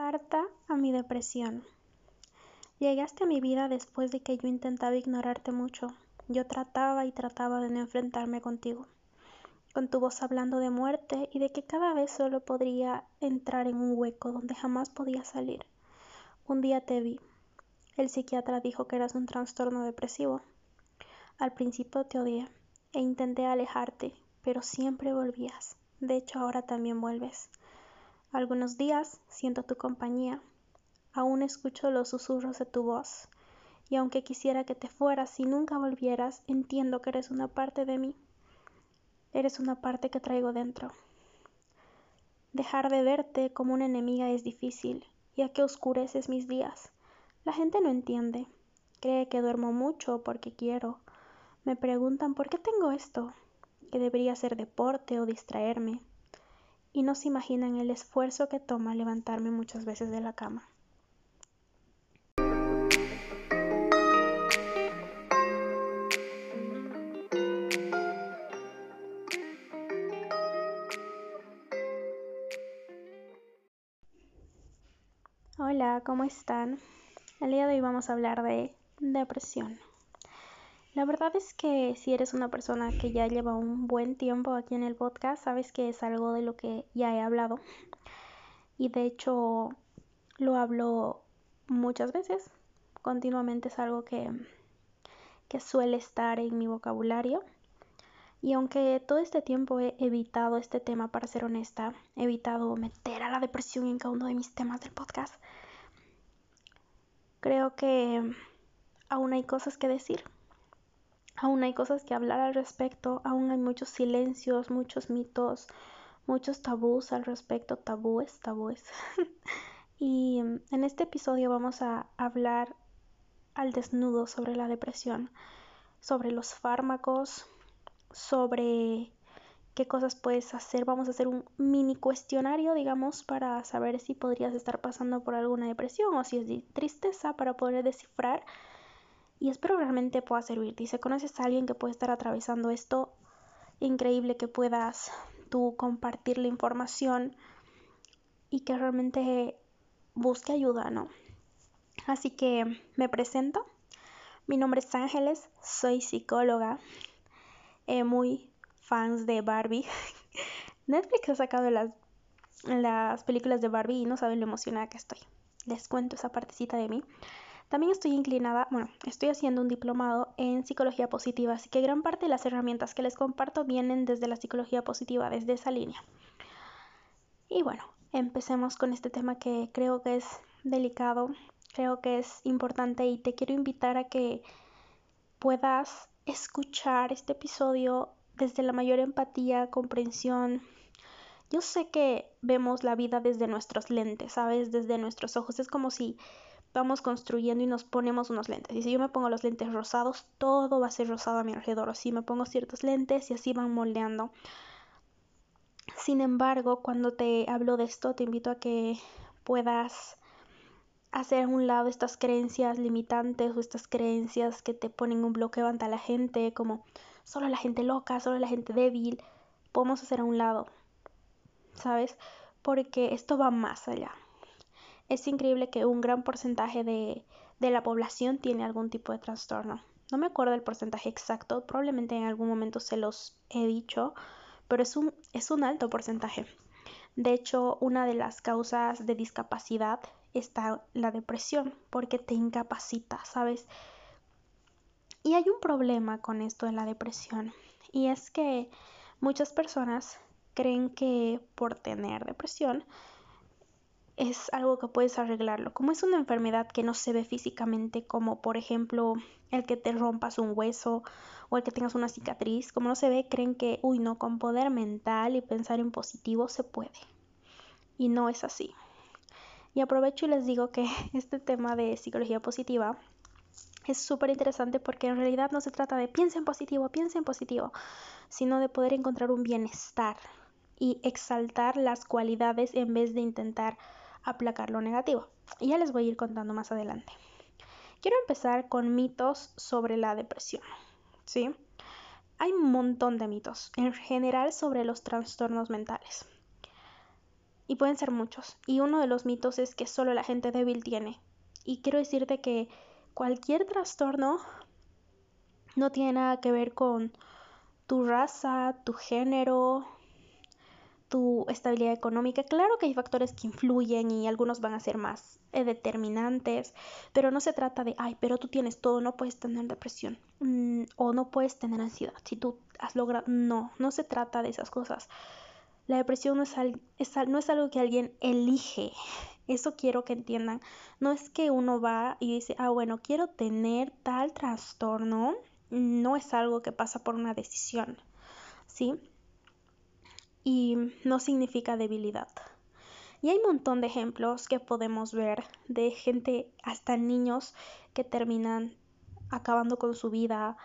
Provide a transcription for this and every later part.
Carta a mi depresión. Llegaste a mi vida después de que yo intentaba ignorarte mucho. Yo trataba y trataba de no enfrentarme contigo, con tu voz hablando de muerte y de que cada vez solo podría entrar en un hueco donde jamás podía salir. Un día te vi. El psiquiatra dijo que eras un trastorno depresivo. Al principio te odié e intenté alejarte, pero siempre volvías. De hecho, ahora también vuelves. Algunos días siento tu compañía, aún escucho los susurros de tu voz, y aunque quisiera que te fueras y nunca volvieras, entiendo que eres una parte de mí. Eres una parte que traigo dentro. Dejar de verte como una enemiga es difícil, ya que oscureces mis días. La gente no entiende. Cree que duermo mucho porque quiero. Me preguntan por qué tengo esto, que debería ser deporte o distraerme y no se imaginan el esfuerzo que toma levantarme muchas veces de la cama. Hola, ¿cómo están? El día de hoy vamos a hablar de depresión. La verdad es que si eres una persona que ya lleva un buen tiempo aquí en el podcast, sabes que es algo de lo que ya he hablado. Y de hecho lo hablo muchas veces. Continuamente es algo que, que suele estar en mi vocabulario. Y aunque todo este tiempo he evitado este tema, para ser honesta, he evitado meter a la depresión en cada uno de mis temas del podcast, creo que aún hay cosas que decir Aún hay cosas que hablar al respecto, aún hay muchos silencios, muchos mitos, muchos tabús al respecto, tabúes, tabúes. y en este episodio vamos a hablar al desnudo sobre la depresión, sobre los fármacos, sobre qué cosas puedes hacer. Vamos a hacer un mini cuestionario, digamos, para saber si podrías estar pasando por alguna depresión o si es tristeza para poder descifrar y espero realmente pueda servirte. Y si conoces a alguien que puede estar atravesando esto, increíble que puedas tú compartir la información y que realmente busque ayuda, ¿no? Así que me presento. Mi nombre es Ángeles, soy psicóloga, eh, muy fans de Barbie. Netflix ha sacado las, las películas de Barbie y no saben lo emocionada que estoy. Les cuento esa partecita de mí. También estoy inclinada, bueno, estoy haciendo un diplomado en psicología positiva, así que gran parte de las herramientas que les comparto vienen desde la psicología positiva, desde esa línea. Y bueno, empecemos con este tema que creo que es delicado, creo que es importante y te quiero invitar a que puedas escuchar este episodio desde la mayor empatía, comprensión. Yo sé que vemos la vida desde nuestros lentes, ¿sabes? Desde nuestros ojos. Es como si vamos construyendo y nos ponemos unos lentes. Y si yo me pongo los lentes rosados, todo va a ser rosado a mi alrededor. O si me pongo ciertos lentes y así van moldeando. Sin embargo, cuando te hablo de esto, te invito a que puedas hacer a un lado estas creencias limitantes o estas creencias que te ponen un bloqueo ante la gente, como solo la gente loca, solo la gente débil. Podemos hacer a un lado, ¿sabes? Porque esto va más allá. Es increíble que un gran porcentaje de, la población tiene algún tipo de trastorno. No me acuerdo del porcentaje exacto, probablemente en algún momento se los he dicho, pero es un, es un alto porcentaje. De hecho, una de las causas de discapacidad está la depresión, porque te incapacita, ¿sabes? Y hay un problema con esto de la depresión, y es que muchas personas creen que por tener depresión es algo que puedes arreglarlo. Como es una enfermedad que no se ve físicamente, como por ejemplo el que te rompas un hueso o el que tengas una cicatriz, como no se ve, creen que, uy, no, con poder mental y pensar en positivo se puede. Y no es así. Y aprovecho y les digo que este tema de psicología positiva es súper interesante porque en realidad no se trata de piensa en positivo, piensa en positivo, sino de poder encontrar un bienestar y exaltar las cualidades en vez de intentar aplacar lo negativo. Y ya les voy a ir contando más adelante. Quiero empezar con mitos sobre la depresión. ¿Sí? Hay un montón de mitos, en general sobre los trastornos mentales. Y pueden ser muchos. Y uno de los mitos es que solo la gente débil tiene. Y quiero decirte que cualquier trastorno no tiene nada que ver con tu raza, tu género, tu estabilidad económica. Claro que hay factores que influyen y algunos van a ser más eh, determinantes, pero no se trata de, ay, pero tú tienes todo, no puedes tener depresión mm, o no puedes tener ansiedad. Si tú has logrado, no, no se trata de esas cosas. La depresión no es, no es algo que alguien elige. Eso quiero que entiendan. No es que uno va y dice, ah, bueno, quiero tener tal trastorno. No es algo que pasa por una decisión. ¿Sí? Y no significa debilidad. Y hay un montón de ejemplos que podemos ver de gente, hasta niños, que terminan acabando con su vida,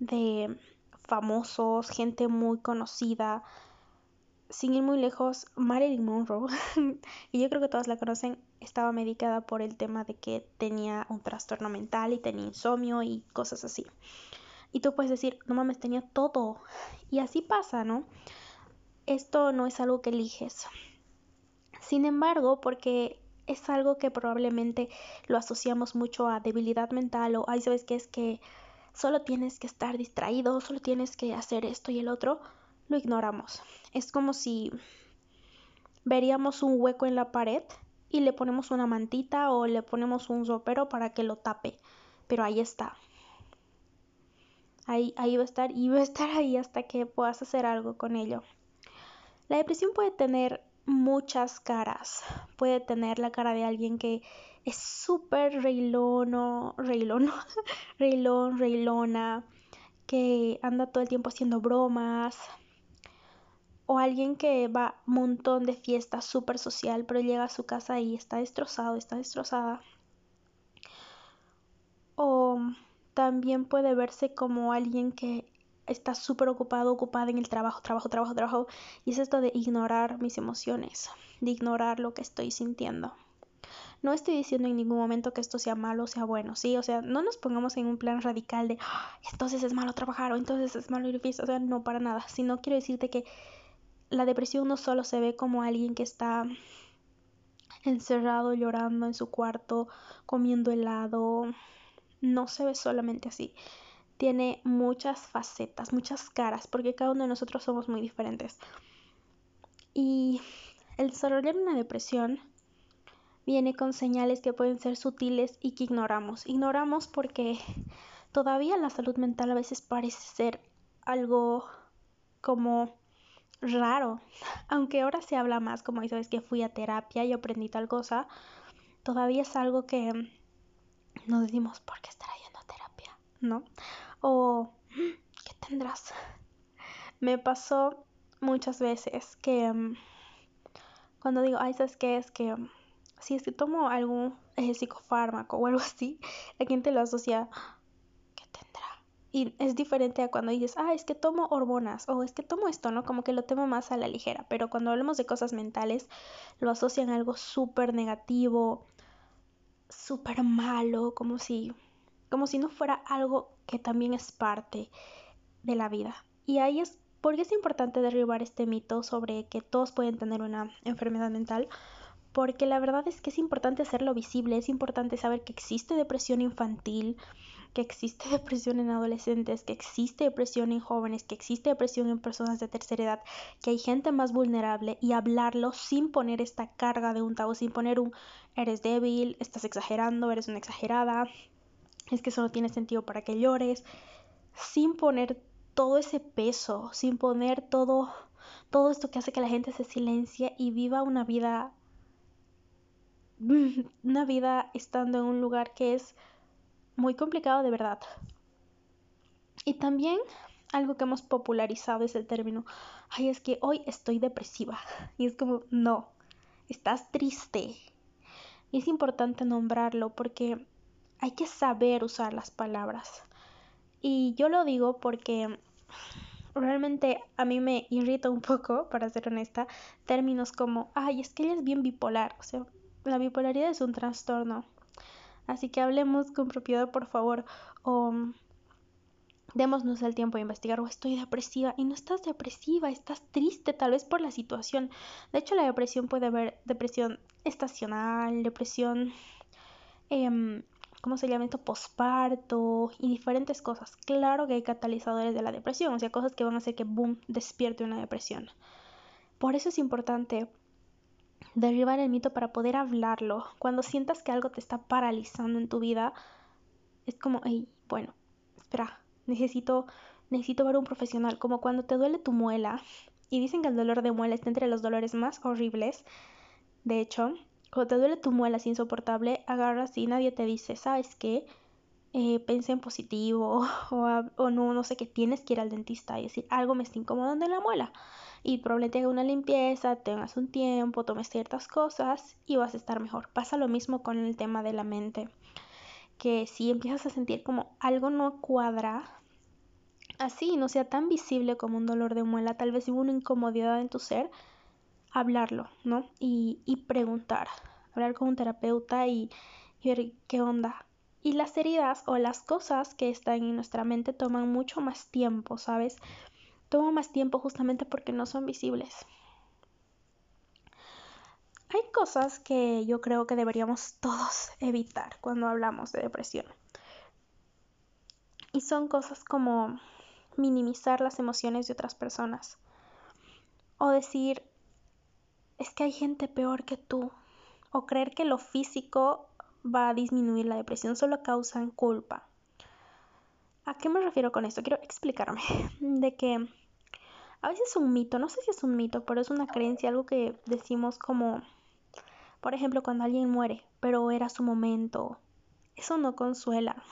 de famosos, gente muy conocida. Sin ir muy lejos, Marilyn Monroe, y yo creo que todos la conocen, estaba medicada por el tema de que tenía un trastorno mental y tenía insomnio y cosas así. Y tú puedes decir, no mames, tenía todo. Y así pasa, ¿no? Esto no es algo que eliges. Sin embargo, porque es algo que probablemente lo asociamos mucho a debilidad mental o, ay, ¿sabes qué? Es que solo tienes que estar distraído, solo tienes que hacer esto y el otro, lo ignoramos. Es como si veríamos un hueco en la pared y le ponemos una mantita o le ponemos un sopero para que lo tape. Pero ahí está. Ahí, ahí va a estar y va a estar ahí hasta que puedas hacer algo con ello. La depresión puede tener muchas caras. Puede tener la cara de alguien que es súper reilono, reilono, reilón, reilona, que anda todo el tiempo haciendo bromas. O alguien que va un montón de fiestas, súper social, pero llega a su casa y está destrozado, está destrozada. O también puede verse como alguien que está súper ocupado, ocupada en el trabajo, trabajo, trabajo, trabajo. Y es esto de ignorar mis emociones, de ignorar lo que estoy sintiendo. No estoy diciendo en ningún momento que esto sea malo o sea bueno, ¿sí? O sea, no nos pongamos en un plan radical de ah, entonces es malo trabajar o entonces es malo ir a fiesta. O sea, no para nada. Sino quiero decirte que la depresión no solo se ve como alguien que está encerrado llorando en su cuarto, comiendo helado. No se ve solamente así tiene muchas facetas, muchas caras, porque cada uno de nosotros somos muy diferentes. Y el desarrollar una depresión viene con señales que pueden ser sutiles y que ignoramos. Ignoramos porque todavía la salud mental a veces parece ser algo como raro, aunque ahora se habla más, como sabes que fui a terapia y aprendí tal cosa, todavía es algo que no decimos por qué estará yendo a terapia, ¿no? O ¿qué tendrás? Me pasó muchas veces que mm, cuando digo, ay, ¿sabes qué? Es que mm, si es que tomo algún eh, psicofármaco o algo así, la gente lo asocia, ¿qué tendrá? Y es diferente a cuando dices, ah, es que tomo hormonas o es que tomo esto, ¿no? Como que lo tomo más a la ligera, pero cuando hablamos de cosas mentales, lo asocian a algo súper negativo, súper malo, como si como si no fuera algo que también es parte de la vida. Y ahí es porque es importante derribar este mito sobre que todos pueden tener una enfermedad mental, porque la verdad es que es importante hacerlo visible, es importante saber que existe depresión infantil, que existe depresión en adolescentes, que existe depresión en jóvenes, que existe depresión en personas de tercera edad, que hay gente más vulnerable y hablarlo sin poner esta carga de un tabú, sin poner un eres débil, estás exagerando, eres una exagerada, es que eso no tiene sentido para que llores, sin poner todo ese peso, sin poner todo, todo esto que hace que la gente se silencie y viva una vida, una vida estando en un lugar que es muy complicado de verdad. Y también algo que hemos popularizado es el término, ay, es que hoy estoy depresiva. Y es como, no, estás triste. Y es importante nombrarlo porque hay que saber usar las palabras. Y yo lo digo porque realmente a mí me irrita un poco, para ser honesta, términos como, ay, es que ella es bien bipolar. O sea, la bipolaridad es un trastorno. Así que hablemos con propiedad, por favor. O démonos el tiempo de investigar, o estoy depresiva, y no estás depresiva, estás triste tal vez por la situación. De hecho, la depresión puede haber depresión estacional, depresión, eh, ¿cómo se llama esto? Posparto y diferentes cosas. Claro que hay catalizadores de la depresión, o sea, cosas que van a hacer que, boom, despierte una depresión. Por eso es importante derribar el mito para poder hablarlo. Cuando sientas que algo te está paralizando en tu vida, es como, hey, bueno, espera, necesito, necesito ver un profesional. Como cuando te duele tu muela, y dicen que el dolor de muela está entre los dolores más horribles. De hecho, cuando te duele tu muela es insoportable, agarras y nadie te dice, ¿sabes qué? Eh, pensé en positivo o, o, no, no sé qué, tienes que ir al dentista y decir, algo me está incomodando en la muela. Y probablemente haga una limpieza, tengas un tiempo, tomes ciertas cosas y vas a estar mejor. Pasa lo mismo con el tema de la mente. Que si empiezas a sentir como algo no cuadra, así no sea tan visible como un dolor de muela, tal vez hubo una incomodidad en tu ser, hablarlo, ¿no? Y, y preguntar, hablar con un terapeuta y, y ver qué onda. Y las heridas o las cosas que están en nuestra mente toman mucho más tiempo, ¿sabes? Toma más tiempo justamente porque no son visibles. Hay cosas que yo creo que deberíamos todos evitar cuando hablamos de depresión. Y son cosas como minimizar las emociones de otras personas. O decir, es que hay gente peor que tú. O creer que lo físico va a disminuir la depresión, solo causan culpa. ¿A qué me refiero con esto? Quiero explicarme. De que a veces es un mito, no sé si es un mito, pero es una creencia, algo que decimos como, por ejemplo, cuando alguien muere, pero era su momento. Eso no consuela.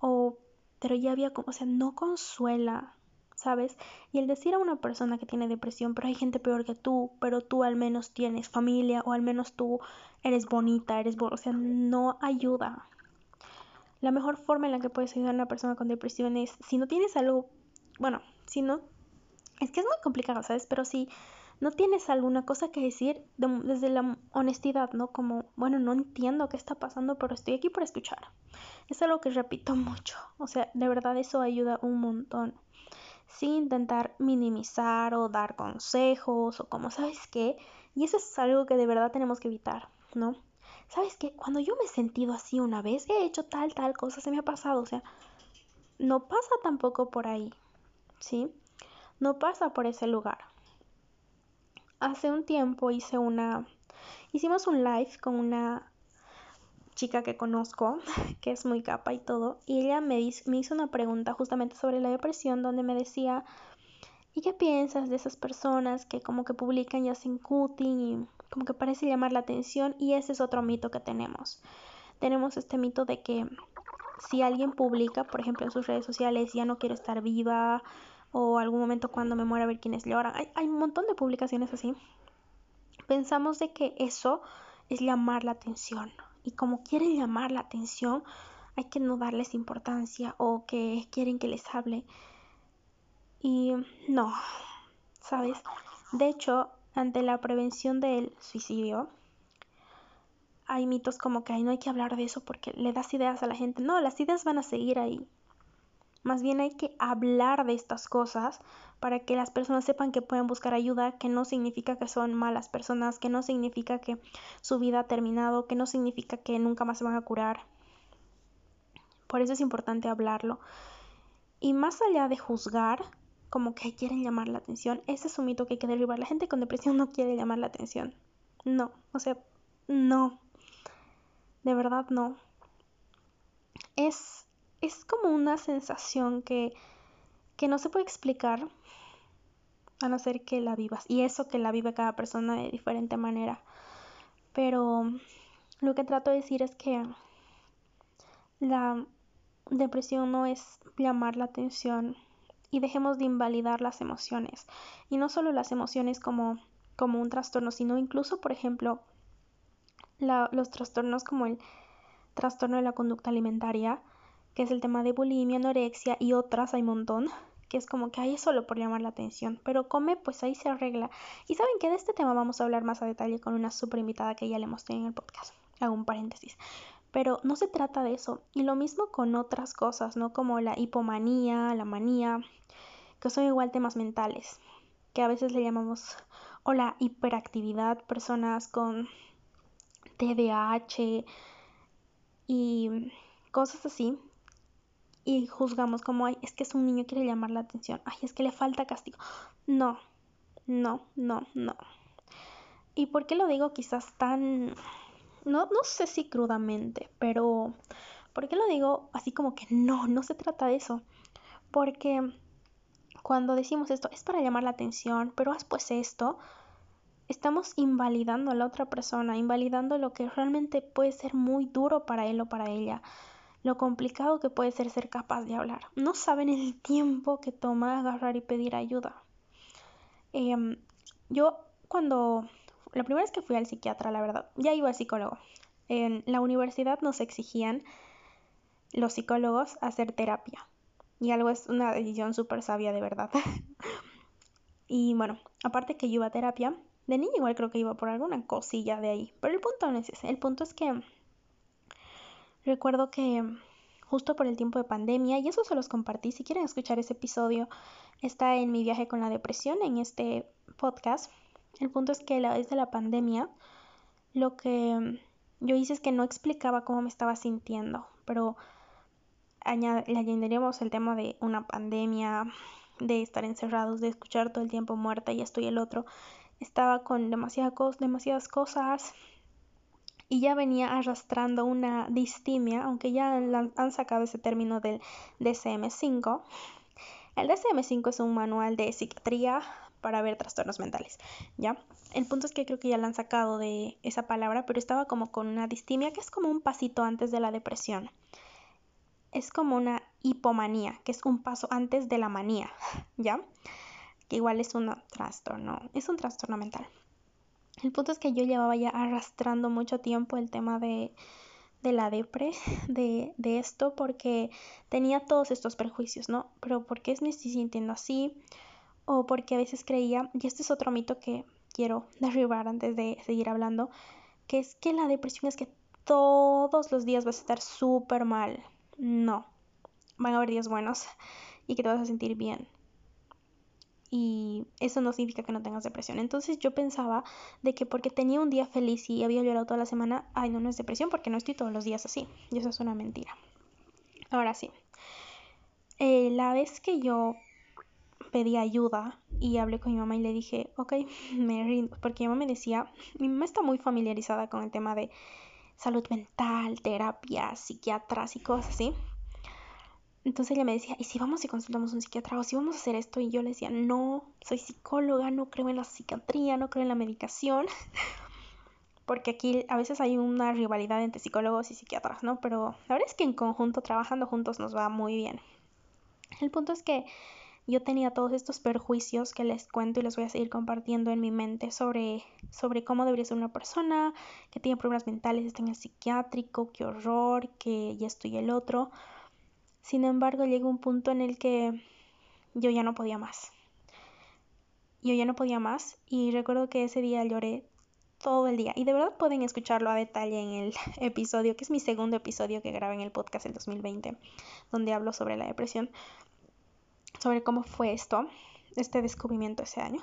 O, pero ya había como, o sea, no consuela. ¿Sabes? Y el decir a una persona que tiene depresión, pero hay gente peor que tú, pero tú al menos tienes familia o al menos tú eres bonita, eres bo o sea, no ayuda. La mejor forma en la que puedes ayudar a una persona con depresión es, si no tienes algo, bueno, si no, es que es muy complicado, ¿sabes? Pero si no tienes alguna cosa que decir desde la honestidad, ¿no? Como, bueno, no entiendo qué está pasando, pero estoy aquí para escuchar. Es algo que repito mucho, o sea, de verdad eso ayuda un montón sin intentar minimizar o dar consejos o como sabes qué. Y eso es algo que de verdad tenemos que evitar, ¿no? ¿Sabes qué? Cuando yo me he sentido así una vez, he hecho tal, tal cosa, se me ha pasado, o sea, no pasa tampoco por ahí, ¿sí? No pasa por ese lugar. Hace un tiempo hice una, hicimos un live con una chica que conozco, que es muy capa y todo, y ella me, me hizo una pregunta justamente sobre la depresión, donde me decía, ¿y qué piensas de esas personas que como que publican y hacen cutting y como que parece llamar la atención? Y ese es otro mito que tenemos. Tenemos este mito de que si alguien publica, por ejemplo, en sus redes sociales, ya no quiero estar viva, o algún momento cuando me muera a ver quiénes lloran. Hay, hay un montón de publicaciones así. Pensamos de que eso es llamar la atención, y como quieren llamar la atención, hay que no darles importancia o que quieren que les hable. Y no, ¿sabes? De hecho, ante la prevención del suicidio, hay mitos como que Ay, no hay que hablar de eso porque le das ideas a la gente. No, las ideas van a seguir ahí. Más bien hay que hablar de estas cosas para que las personas sepan que pueden buscar ayuda, que no significa que son malas personas, que no significa que su vida ha terminado, que no significa que nunca más se van a curar. Por eso es importante hablarlo. Y más allá de juzgar, como que quieren llamar la atención, ese es un mito que hay que derribar. La gente con depresión no quiere llamar la atención. No, o sea, no. De verdad no. Es es como una sensación que, que no se puede explicar a no ser que la vivas. Y eso que la vive cada persona de diferente manera. Pero lo que trato de decir es que la depresión no es llamar la atención y dejemos de invalidar las emociones. Y no solo las emociones como, como un trastorno, sino incluso, por ejemplo, la, los trastornos como el trastorno de la conducta alimentaria que es el tema de bulimia, anorexia y otras, hay un montón, que es como que hay solo por llamar la atención, pero come, pues ahí se arregla. Y saben que de este tema vamos a hablar más a detalle con una super invitada que ya le mostré en el podcast. Hago un paréntesis. Pero no se trata de eso. Y lo mismo con otras cosas, ¿no? Como la hipomanía, la manía, que son igual temas mentales, que a veces le llamamos, o la hiperactividad, personas con TDAH y cosas así. Y juzgamos como, ay, es que es un niño quiere llamar la atención, ay, es que le falta castigo. No, no, no, no. ¿Y por qué lo digo quizás tan, no, no sé si crudamente, pero ¿por qué lo digo así como que no, no se trata de eso? Porque cuando decimos esto es para llamar la atención, pero haz pues esto, estamos invalidando a la otra persona, invalidando lo que realmente puede ser muy duro para él o para ella, lo complicado que puede ser ser capaz de hablar. No saben el tiempo que toma agarrar y pedir ayuda. Em, yo cuando, la primera vez que fui al psiquiatra, la verdad, ya iba al psicólogo. En la universidad nos exigían los psicólogos hacer terapia. Y algo es una decisión súper sabia de verdad. y bueno, aparte que yo iba a terapia, de niña igual creo que iba por alguna cosilla de ahí. Pero el punto no es ese. El punto es que recuerdo que justo por el tiempo de pandemia, y eso se los compartí, si quieren escuchar ese episodio, está en mi viaje con la depresión en este podcast. El punto es que la vez de la pandemia, lo que yo hice es que no explicaba cómo me estaba sintiendo, pero le añadiríamos el tema de una pandemia, de estar encerrados, de escuchar todo el tiempo muerta y esto y el otro. Estaba con demasiadas, demasiadas cosas y ya venía arrastrando una distimia, aunque ya han sacado ese término del DSM-5. El DSM-5 es un manual de psiquiatría para ver trastornos mentales, ¿ya? El punto es que creo que ya la han sacado de esa palabra, pero estaba como con una distimia que es como un pasito antes de la depresión. Es como una hipomanía, que es un paso antes de la manía, ¿ya? Que igual es un trastorno, es un trastorno mental. El punto es que yo llevaba ya arrastrando mucho tiempo el tema de, de la depre, de, de, esto, porque tenía todos estos prejuicios, ¿no? Pero ¿por qué me estoy sintiendo así? O porque a veces creía, y este es otro mito que quiero derribar antes de seguir hablando, que es que la depresión es que todos los días vas a estar súper mal. No, van a haber días buenos y que te vas a sentir bien y eso no significa que no tengas depresión. Entonces yo pensaba de que porque tenía un día feliz y había llorado toda la semana, ay, no, no es depresión porque no estoy todos los días así. Y eso es una mentira. Ahora sí, eh, la vez que yo pedí ayuda y hablé con mi mamá y le dije, ok, me rindo, porque mi mamá me decía, mi mamá está muy familiarizada con el tema de salud mental, terapia, psiquiatras y cosas así. Entonces ella me decía, ¿y si vamos y consultamos a un psiquiatra o si vamos a hacer esto? Y yo le decía, no, soy psicóloga, no creo en la psiquiatría, no creo en la medicación. Porque aquí a veces hay una rivalidad entre psicólogos y psiquiatras, ¿no? Pero la verdad es que en conjunto, trabajando juntos, nos va muy bien. El punto es que yo tenía todos estos perjuicios que les cuento y les voy a seguir compartiendo en mi mente sobre, sobre cómo debería ser una persona que tiene problemas mentales, está en el psiquiátrico, qué horror, que ya estoy el otro. Sin embargo, llegó un punto en el que yo ya no podía más. Yo ya no podía más y recuerdo que ese día lloré todo el día. Y de verdad pueden escucharlo a detalle en el episodio, que es mi segundo episodio que grabé en el podcast el 2020, donde hablo sobre la depresión, sobre cómo fue esto, este descubrimiento ese año.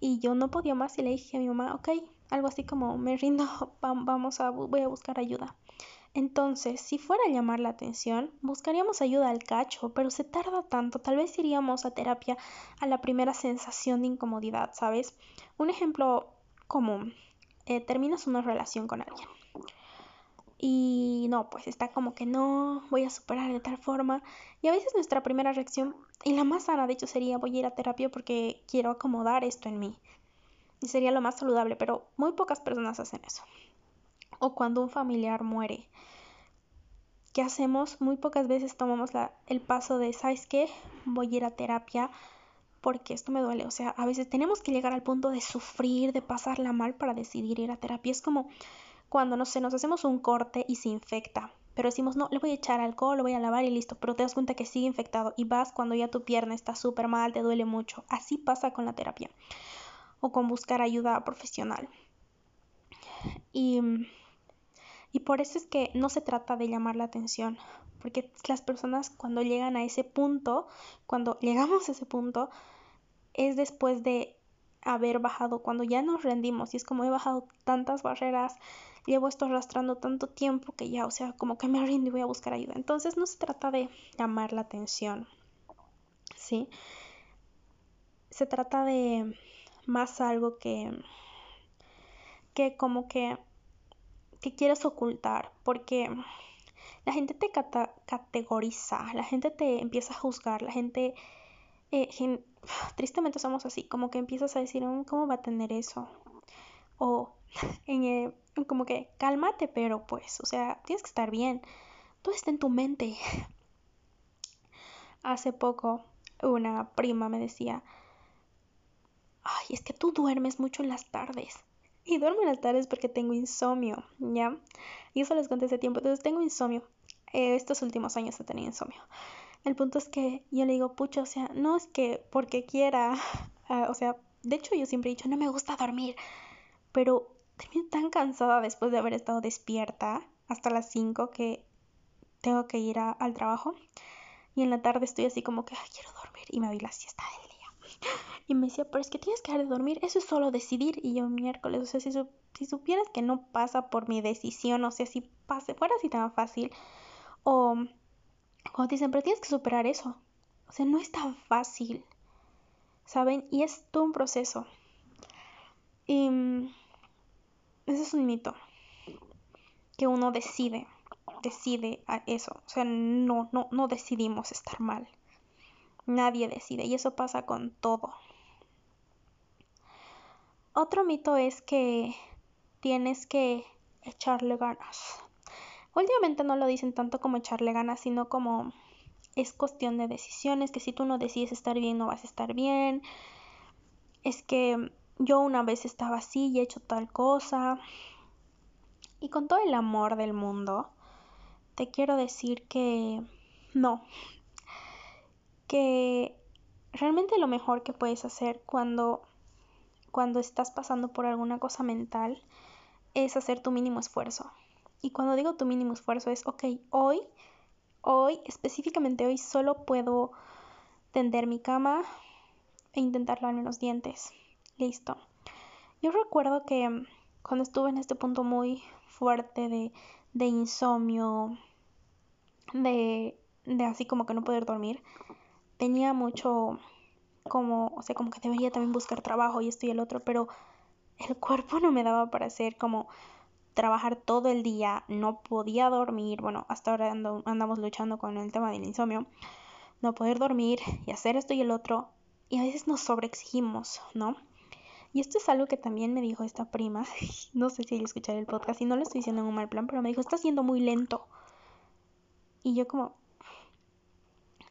Y yo no podía más y le dije a mi mamá, ok, algo así como me rindo, vamos a, voy a buscar ayuda. Entonces, si fuera a llamar la atención, buscaríamos ayuda al cacho, pero se tarda tanto, tal vez iríamos a terapia a la primera sensación de incomodidad, ¿sabes? Un ejemplo común, eh, terminas una relación con alguien y no, pues está como que no, voy a superar de tal forma y a veces nuestra primera reacción, y la más sana de hecho sería voy a ir a terapia porque quiero acomodar esto en mí y sería lo más saludable, pero muy pocas personas hacen eso o cuando un familiar muere. ¿Qué hacemos? Muy pocas veces tomamos el paso de, ¿sabes qué? Voy a ir a terapia porque esto me duele. O sea, a veces tenemos que llegar al punto de sufrir, de pasarla mal para decidir ir a terapia. Es como cuando, no sé, nos hacemos un corte y se infecta. Pero decimos, no, le voy a echar alcohol, lo voy a lavar y listo. Pero te das cuenta que sigue infectado y vas cuando ya tu pierna está súper mal, te duele mucho. Así pasa con la terapia o con buscar ayuda profesional. Y Y por eso es que no se trata de llamar la atención, porque las personas cuando llegan a ese punto, cuando llegamos a ese punto, es después de haber bajado, cuando ya nos rendimos y es como he bajado tantas barreras, llevo esto arrastrando tanto tiempo que ya, o sea, como que me rindo y voy a buscar ayuda. Entonces no se trata de llamar la atención, ¿sí? Se trata de más algo que, que como que, que quieres ocultar, porque la gente te categoriza, la gente te empieza a juzgar, la gente, eh, tristemente somos así, como que empiezas a decir, mm, ¿cómo va a tener eso? O en, como que cálmate, pero pues, o sea, tienes que estar bien, todo está en tu mente. Hace poco una prima me decía, ay, es que tú duermes mucho en las tardes. Y duermo en las tardes porque tengo insomnio, ¿ya? Y eso les conté hace tiempo. Entonces tengo insomnio. Eh, estos últimos años he tenido insomnio. El punto es que yo le digo, pucha, o sea, no es que porque quiera, ah, o sea, de hecho yo siempre he dicho, no me gusta dormir, pero termino tan cansada después de haber estado despierta hasta las 5 que tengo que ir al trabajo y en la tarde estoy así como que quiero dormir y me doy la siesta del día. Y me decía, pero es que tienes que dejar de dormir, eso es solo decidir. Y yo miércoles, o sea, si, si supieras que no pasa por mi decisión, o sea, si pase, fuera así tan fácil, o cuando dicen, pero tienes que superar eso. O sea, no es tan fácil, ¿saben? Y es todo un proceso. Y mm, ese es un mito. Que uno decide, decide a eso. O sea, no, no, no decidimos estar mal. Nadie decide. Y eso pasa con todo. Otro mito es que tienes que echarle ganas. Últimamente no lo dicen tanto como echarle ganas, sino como es cuestión de decisiones, que si tú no decides estar bien, no vas a estar bien. Es que yo una vez estaba así y he hecho tal cosa. Y con todo el amor del mundo, te quiero decir que no. Que realmente lo mejor que puedes hacer cuando, cuando estás pasando por alguna cosa mental es hacer tu mínimo esfuerzo. Y cuando digo tu mínimo esfuerzo es, ok, hoy, hoy, específicamente hoy, solo puedo tender mi cama e intentar lavarme los dientes. Listo. Yo recuerdo que cuando estuve en este punto muy fuerte de, de insomnio, de, de así como que no poder dormir, tenía mucho como, o sea, como que debería también buscar trabajo y esto y el otro, pero el cuerpo no me daba para hacer como trabajar todo el día, no podía dormir, bueno, hasta ahora andamos luchando con el tema del insomnio, no poder dormir y hacer esto y el otro, y a veces nos sobreexigimos, ¿no? Y esto es algo que también me dijo esta prima, no sé si ella escuchar el podcast y no lo estoy diciendo en un mal plan, pero me dijo, está siendo muy lento. Y yo como...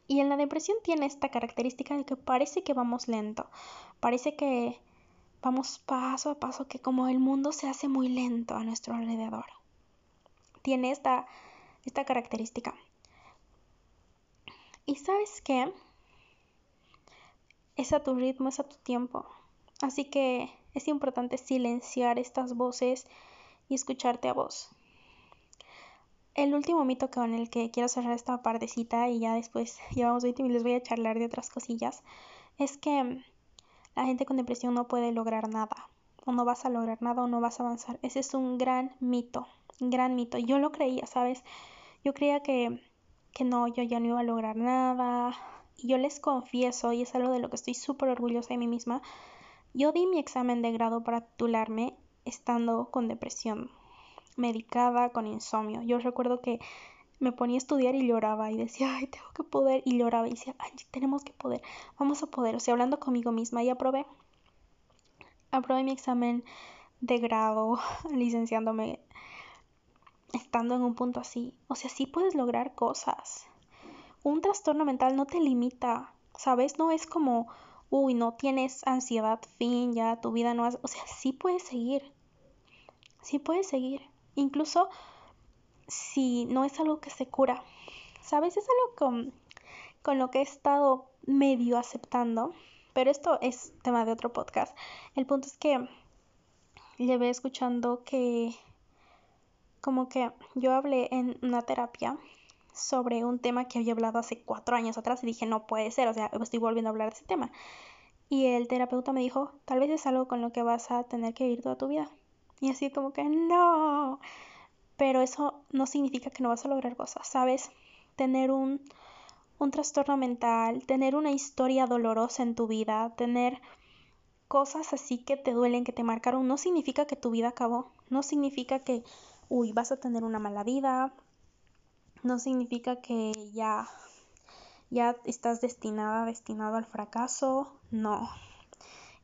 Y en la depresión tiene esta característica de que parece que vamos lento, parece que vamos paso a paso que como el mundo se hace muy lento a nuestro alrededor. Tiene esta, esta característica. Y sabes qué? Es a tu ritmo, es a tu tiempo. Así que es importante silenciar estas voces y escucharte a vos. El último mito con el que quiero cerrar esta partecita y ya después llevamos 20 y les voy a charlar de otras cosillas es que la gente con depresión no puede lograr nada, o no vas a lograr nada, o no vas a avanzar. Ese es un gran mito, un gran mito. Yo lo creía, ¿sabes? Yo creía que, que no, yo ya no iba a lograr nada. Y yo les confieso, y es algo de lo que estoy súper orgullosa de mí misma, yo di mi examen de grado para titularme estando con depresión, medicada, con insomnio. Yo recuerdo que me ponía a estudiar y lloraba y decía, ay, tengo que poder, y lloraba y decía, ay, tenemos que poder, vamos a poder, o sea, hablando conmigo misma y aprobé. Aprobé mi examen de grado, licenciándome, estando en un punto así. O sea, sí puedes lograr cosas. Un trastorno mental no te limita, ¿sabes? No es como, uy, no tienes ansiedad, fin, ya tu vida no es, o sea, sí puedes seguir. Sí puedes seguir. Incluso si no es algo que se cura. ¿Sabes? Es algo con, con lo que he estado medio aceptando, pero esto es tema de otro podcast. El punto es que llevé escuchando que como que yo hablé en una terapia sobre un tema que había hablado hace cuatro años atrás y dije, no puede ser, o sea, estoy volviendo a hablar de ese tema. Y el terapeuta me dijo, tal vez es algo con lo que vas a tener que vivir toda tu vida. Y así como que no. Pero eso no significa que no vas a lograr cosas, ¿sabes? Tener un, un trastorno mental, tener una historia dolorosa en tu vida, tener cosas así que te duelen, que te marcaron, no significa que tu vida acabó. No significa que, uy, vas a tener una mala vida. No significa que ya ya estás destinada, destinado al fracaso. No.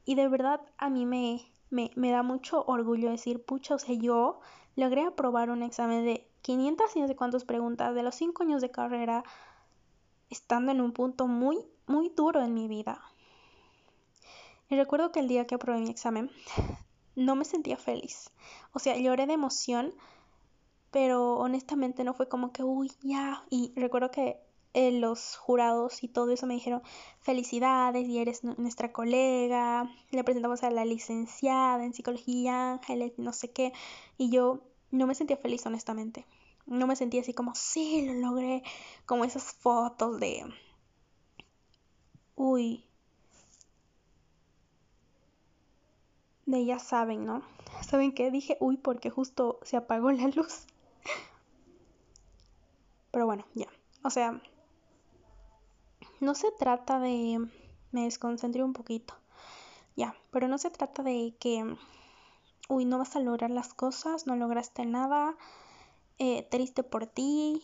Y de verdad a mí me, me, me da mucho orgullo decir, pucha, o sea, yo logré aprobar un examen de 500 y no sé cuántas preguntas de los 5 años de carrera, estando en un punto muy, muy duro en mi vida. Y recuerdo que el día que aprobé mi examen, no me sentía feliz. O sea, lloré de emoción, pero honestamente no fue como que, uy, ya. Y recuerdo que eh, los jurados y todo eso me dijeron felicidades y eres nuestra colega, le presentamos a la licenciada en psicología, Ángeles, no sé qué, y yo no me sentía feliz honestamente, no me sentía así como, sí, lo logré, como esas fotos de, uy, de ya saben, ¿no? ¿Saben qué? Dije, uy, porque justo se apagó la luz. Pero bueno, ya. O sea, no se trata de... Me desconcentré un poquito. Ya, pero no se trata de que... Uy, no vas a lograr las cosas, no lograste nada, eh, triste por ti.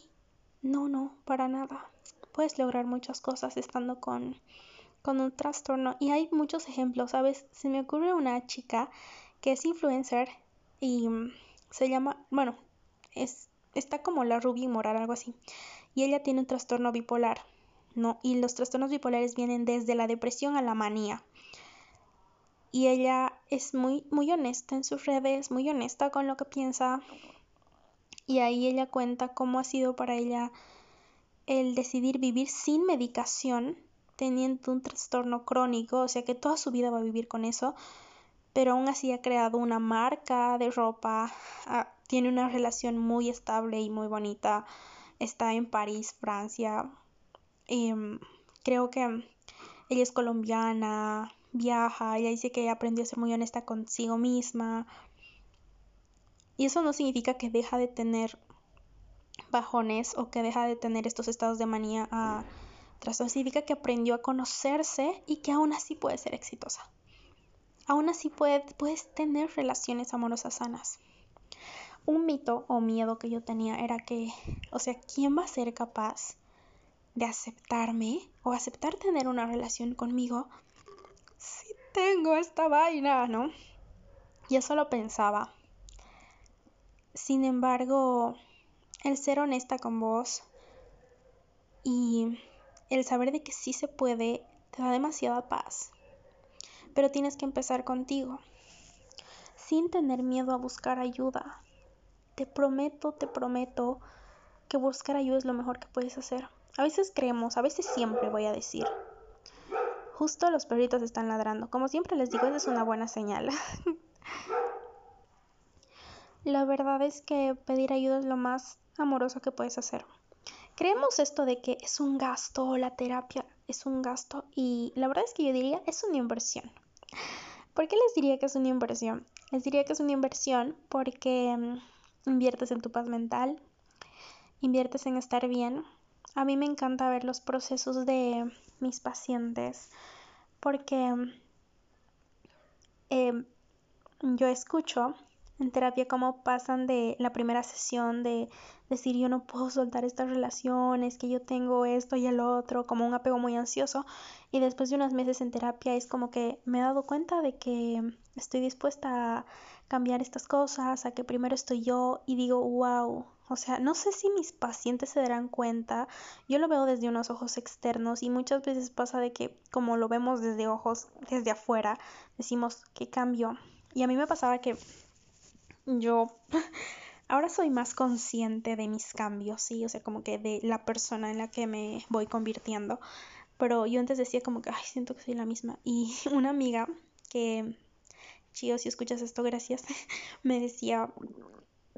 No, no, para nada. Puedes lograr muchas cosas estando con, con un trastorno. Y hay muchos ejemplos, ¿sabes? Se me ocurre una chica que es influencer y se llama, bueno, es, está como la Ruby Moral, algo así. Y ella tiene un trastorno bipolar. ¿No? Y los trastornos bipolares vienen desde la depresión a la manía. Y ella es muy, muy honesta en sus redes, muy honesta con lo que piensa. Y ahí ella cuenta cómo ha sido para ella el decidir vivir sin medicación, teniendo un trastorno crónico, o sea que toda su vida va a vivir con eso, pero aún así ha creado una marca de ropa, ah, tiene una relación muy estable y muy bonita, está en París, Francia, Em, creo que ella es colombiana, viaja, ella dice que aprendió a ser muy honesta consigo misma. Y eso no significa que deja de tener bajones o que deja de tener estos estados de manía a trastorno. Significa que aprendió a conocerse y que aún así puede ser exitosa. Aún así puede, puedes tener relaciones amorosas sanas. Un mito o miedo que yo tenía era que, o sea, ¿quién va a ser capaz de aceptarme o aceptar tener una relación conmigo si tengo esta vaina, ¿no? Yo solo pensaba. Sin embargo, el ser honesta con vos y el saber de que sí se puede te da demasiada paz. Pero tienes que empezar contigo, sin tener miedo a buscar ayuda. Te prometo, te prometo que buscar ayuda es lo mejor que puedes hacer. A veces creemos, a veces siempre voy a decir. Justo los perritos están ladrando. Como siempre les digo, esa es una buena señal. la verdad es que pedir ayuda es lo más amoroso que puedes hacer. Creemos esto de que es un gasto, la terapia es un gasto y la verdad es que yo diría es una inversión. ¿Por qué les diría que es una inversión? Les diría que es una inversión porque mm, inviertes en tu paz mental, inviertes en estar bien, a mí me encanta ver los procesos de mis pacientes porque em, yo escucho en terapia cómo pasan de la primera sesión de decir yo no puedo soltar estas relaciones, que yo tengo esto y el otro, como un apego muy ansioso. Y después de unos meses en terapia es como que me he dado cuenta de que estoy dispuesta a cambiar estas cosas, a que primero estoy yo y digo, wow, o sea, no sé si mis pacientes se darán cuenta, yo lo veo desde unos ojos externos y muchas veces pasa de que como lo vemos desde ojos, desde afuera, decimos, ¿qué cambio? Y a mí me pasaba que yo ahora soy más consciente de mis cambios, sí, o sea, como que de la persona en la que me voy convirtiendo. Pero yo antes decía como que, ay, siento que soy la misma. Y una amiga que, chido, si escuchas esto, gracias, me decía,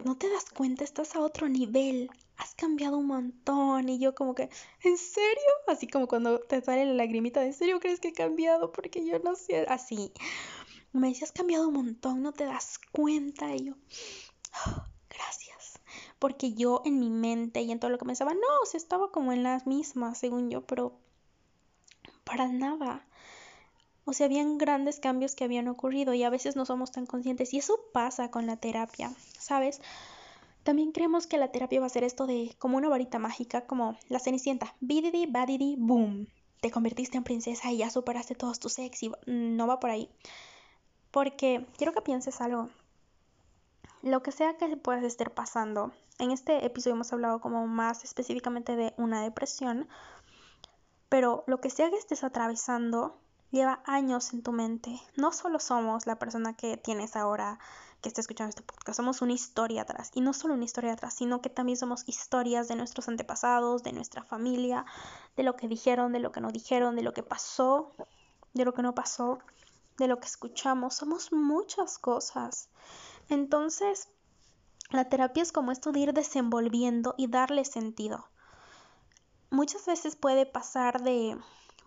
no te das cuenta, estás a otro nivel, has cambiado un montón. Y yo como que, ¿en serio? Así como cuando te sale la lagrimita, ¿en serio crees que he cambiado? Porque yo no sé, así. Me decía, has cambiado un montón, no te das cuenta. Y yo, oh, gracias. Porque yo en mi mente y en todo lo que pensaba, no, o sea, estaba como en las mismas, según yo, pero para nada. O sea, habían grandes cambios que habían ocurrido y a veces no somos tan conscientes. Y eso pasa con la terapia, ¿sabes? También creemos que la terapia va a ser esto de como una varita mágica, como la cenicienta. Bididi, badidi, boom. Te convertiste en princesa y ya superaste todos tus ex y no va por ahí. Porque quiero que pienses algo. Lo que sea que puedas estar pasando. En este episodio hemos hablado como más específicamente de una depresión. Pero lo que sea que estés atravesando, lleva años en tu mente. No solo somos la persona que tienes ahora que está escuchando este podcast, somos una historia atrás. Y no solo una historia atrás, sino que también somos historias de nuestros antepasados, de nuestra familia, de lo que dijeron, de lo que no dijeron, de lo que pasó, de lo que no pasó, de lo que escuchamos. Somos muchas cosas. Entonces, la terapia es como esto de ir desenvolviendo y darle sentido. Muchas veces puede pasar de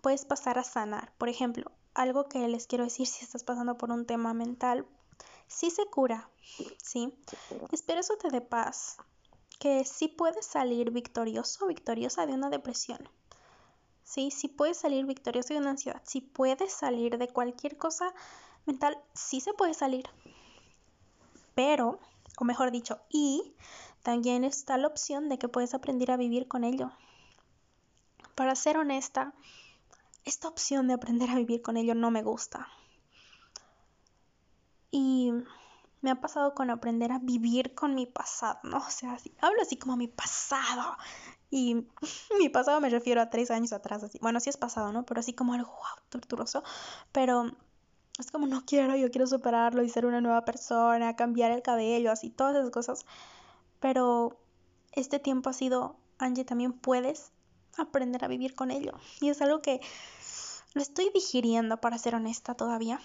puedes pasar a sanar. Por ejemplo, algo que les quiero decir si estás pasando por un tema mental, sí se cura, ¿sí? Espero eso te dé paz, que sí puedes salir victorioso o victoriosa de una depresión. Sí, sí puedes salir victorioso de una ansiedad, sí puedes salir de cualquier cosa mental, sí se puede salir. Pero, o mejor dicho, y también está la opción de que puedes aprender a vivir con ello. Para ser honesta, esta opción de aprender a vivir con ello no me gusta. Y me ha pasado con aprender a vivir con mi pasado, ¿no? O sea, hablo así como mi pasado. Y mi pasado me refiero a tres años atrás, así. Bueno, sí es pasado, ¿no? Pero así como algo wow, torturoso. Pero es como no quiero, yo quiero superarlo y ser una nueva persona, cambiar el cabello, así, todas esas cosas. Pero este tiempo ha sido, Angie, también puedes aprender a vivir con ello. Y es algo que lo estoy digiriendo, para ser honesta todavía.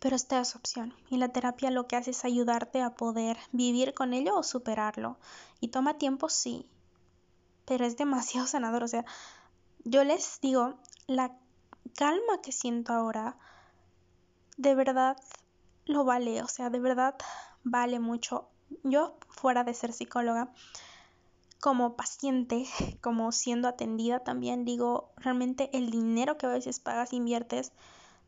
Pero esta es opción. Y la terapia lo que hace es ayudarte a poder vivir con ello o superarlo. Y toma tiempo, sí. Pero es demasiado sanador. O sea, yo les digo, la calma que siento ahora, de verdad lo vale. O sea, de verdad vale mucho. Yo, fuera de ser psicóloga, como paciente, como siendo atendida también, digo, realmente el dinero que a veces pagas, inviertes,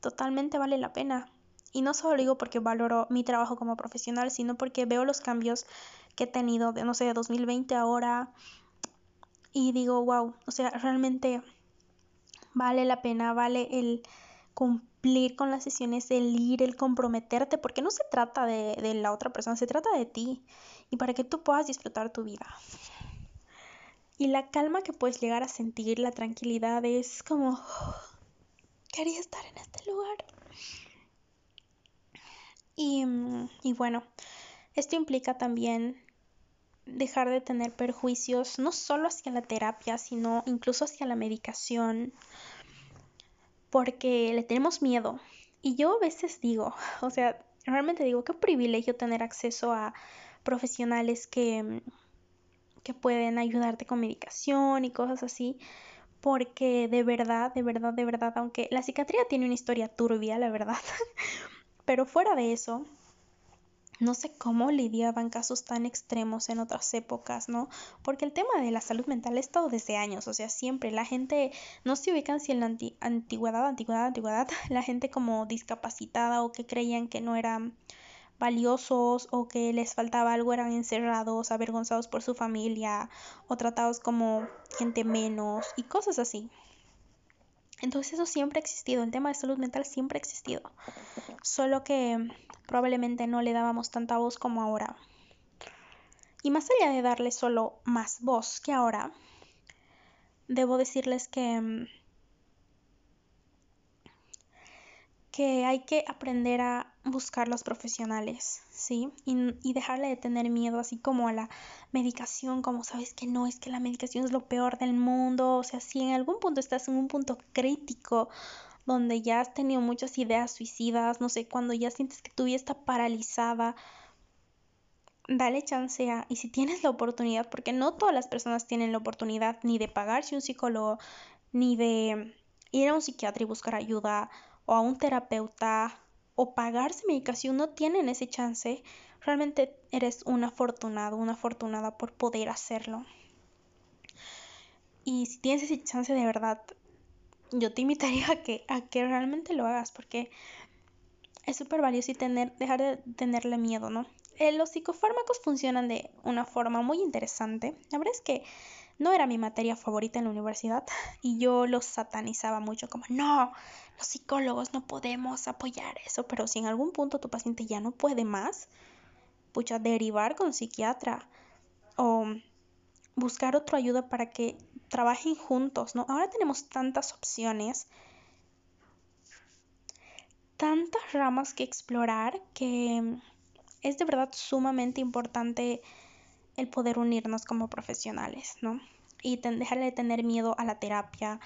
totalmente vale la pena. Y no solo digo porque valoro mi trabajo como profesional, sino porque veo los cambios que he tenido de, no sé, de 2020 ahora. Y digo, wow, o sea, realmente vale la pena, vale el cumplir con las sesiones, el ir, el comprometerte, porque no se trata de, de la otra persona, se trata de ti y para que tú puedas disfrutar tu vida. Y la calma que puedes llegar a sentir, la tranquilidad, es como, quería estar en este lugar. Y, y bueno, esto implica también dejar de tener perjuicios no solo hacia la terapia, sino incluso hacia la medicación, porque le tenemos miedo. Y yo a veces digo, o sea, realmente digo, qué privilegio tener acceso a profesionales que que pueden ayudarte con medicación y cosas así, porque de verdad, de verdad, de verdad, aunque la psiquiatría tiene una historia turbia, la verdad, pero fuera de eso, no sé cómo lidiaban casos tan extremos en otras épocas, ¿no? Porque el tema de la salud mental ha estado desde años, o sea, siempre la gente no se ubican si en la antigüedad, antigüedad, antigüedad, la gente como discapacitada o que creían que no eran valiosos o que les faltaba algo eran encerrados, avergonzados por su familia o tratados como gente menos y cosas así. Entonces eso siempre ha existido, el tema de salud mental siempre ha existido, solo que probablemente no le dábamos tanta voz como ahora. Y más allá de darle solo más voz que ahora, debo decirles que mm, que hay que aprender a buscar los profesionales, ¿sí? Y, y, dejarle de tener miedo así como a la medicación, como sabes que no, es que la medicación es lo peor del mundo, o sea, si en algún punto estás en un punto crítico donde ya has tenido muchas ideas suicidas, no sé, cuando ya sientes que tu vida está paralizada, dale chance a, y si tienes la oportunidad, porque no todas las personas tienen la oportunidad ni de pagarse un psicólogo, ni de ir a un psiquiatra y buscar ayuda, o a un terapeuta, o pagarse medicación, no tienen ese chance, realmente eres un afortunado, una afortunada por poder hacerlo. Y si tienes ese chance de verdad, yo te invitaría a que, a que realmente lo hagas, porque es súper valioso y tener, dejar de tenerle miedo, ¿no? Eh, los psicofármacos funcionan de una forma muy interesante. La verdad es que no era mi materia favorita en la universidad y yo los satanizaba mucho como, no, los psicólogos no podemos apoyar eso, pero si en algún punto tu paciente ya no puede más, pucha, derivar con psiquiatra o buscar otra ayuda para que trabajen juntos, ¿no? Ahora tenemos tantas opciones tantas ramas que explorar que es de verdad sumamente importante el poder unirnos como profesionales, ¿no? Y dejar de tener miedo a la terapia,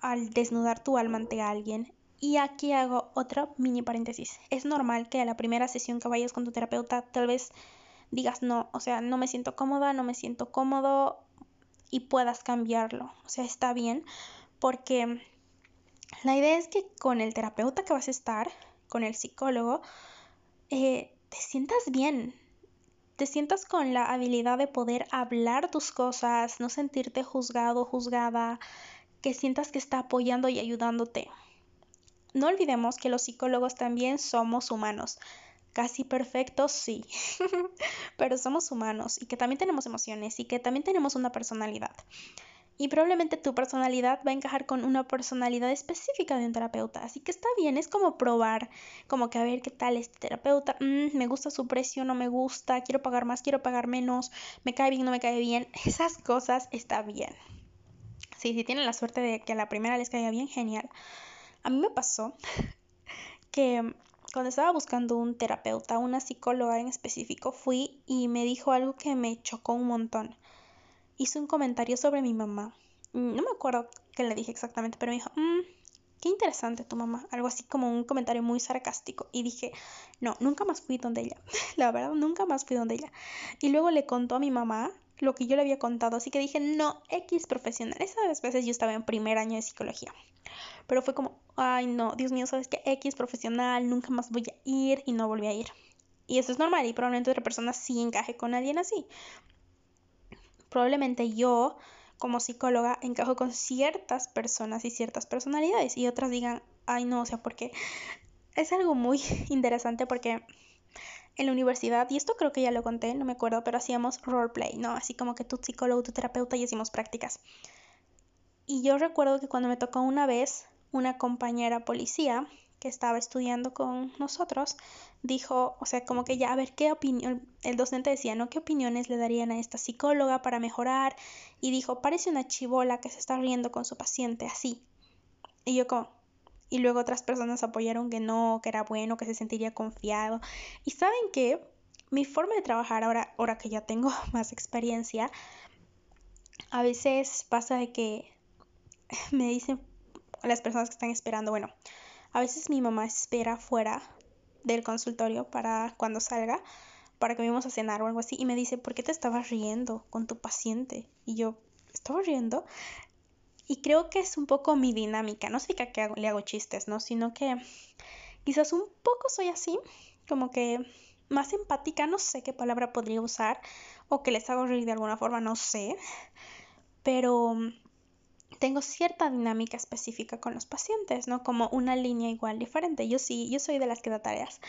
al desnudar tu alma ante alguien. Y aquí hago otra mini paréntesis. Es normal que a la primera sesión que vayas con tu terapeuta tal vez digas no, o sea, no me siento cómoda, no me siento cómodo y puedas cambiarlo. O sea, está bien porque la idea es que con el terapeuta que vas a estar, con el psicólogo, eh, te sientas bien, te sientas con la habilidad de poder hablar tus cosas, no sentirte juzgado, juzgada, que sientas que está apoyando y ayudándote. No olvidemos que los psicólogos también somos humanos. Casi perfectos, sí, pero somos humanos y que también tenemos emociones y que también tenemos una personalidad y probablemente tu personalidad va a encajar con una personalidad específica de un terapeuta. Así que está bien, es como probar, como que a ver qué tal este terapeuta, mm, me gusta su precio, no me gusta, quiero pagar más, quiero pagar menos, me cae bien, no me cae bien. Esas cosas está bien. Sí, si tienen la suerte de que a la primera les caiga bien, genial. A mí me pasó que cuando estaba buscando un terapeuta, una psicóloga en específico, fui y me dijo algo que me chocó un montón hizo un comentario sobre mi mamá. Mm, no me acuerdo qué le dije exactamente, pero me dijo, mmm, qué interesante tu mamá. Algo así como un comentario muy sarcástico. Y dije, no, nunca más fui donde ella. La verdad, nunca más fui donde ella. Y luego le contó a mi mamá lo que yo le había contado. Así que dije, no, X profesional. Esas veces yo estaba en primer año de psicología. Pero fue como, ay, no, Dios mío, sabes que X profesional, nunca más voy a ir y no volví a ir. Y eso es normal y probablemente otra persona sí encaje con alguien así probablemente yo como psicóloga encajo con ciertas personas y ciertas personalidades y otras digan, ay no, o sea, porque es algo muy interesante porque en la universidad, y esto creo que ya lo conté, no me acuerdo, pero hacíamos roleplay, ¿no? Así como que tu psicólogo, tu terapeuta y hicimos prácticas. Y yo recuerdo que cuando me tocó una vez una compañera policía, que estaba estudiando con nosotros dijo, o sea, como que ya a ver qué opinión, el docente decía, ¿no? ¿Qué opiniones le darían a esta psicóloga para mejorar? Y dijo, parece una chivola que se está riendo con su paciente, así. Y yo como, y luego otras personas apoyaron que no, que era bueno, que se sentiría confiado. Y saben que mi forma de trabajar ahora, ahora que ya tengo más experiencia, a veces pasa de que me dicen las personas que están esperando, bueno, a veces mi mamá espera fuera del consultorio para cuando salga, para que vayamos a cenar o algo así, y me dice, ¿por qué te estabas riendo con tu paciente? Y yo, ¿estaba riendo? Y creo que es un poco mi dinámica, no significa que le hago chistes, ¿no? Sino que quizás un poco soy así, como que más empática, no sé qué palabra podría usar, o que les hago reír de alguna forma, no sé, pero tengo cierta dinámica específica con los pacientes, ¿no? Como una línea igual diferente. Yo sí, yo soy de las que da tareas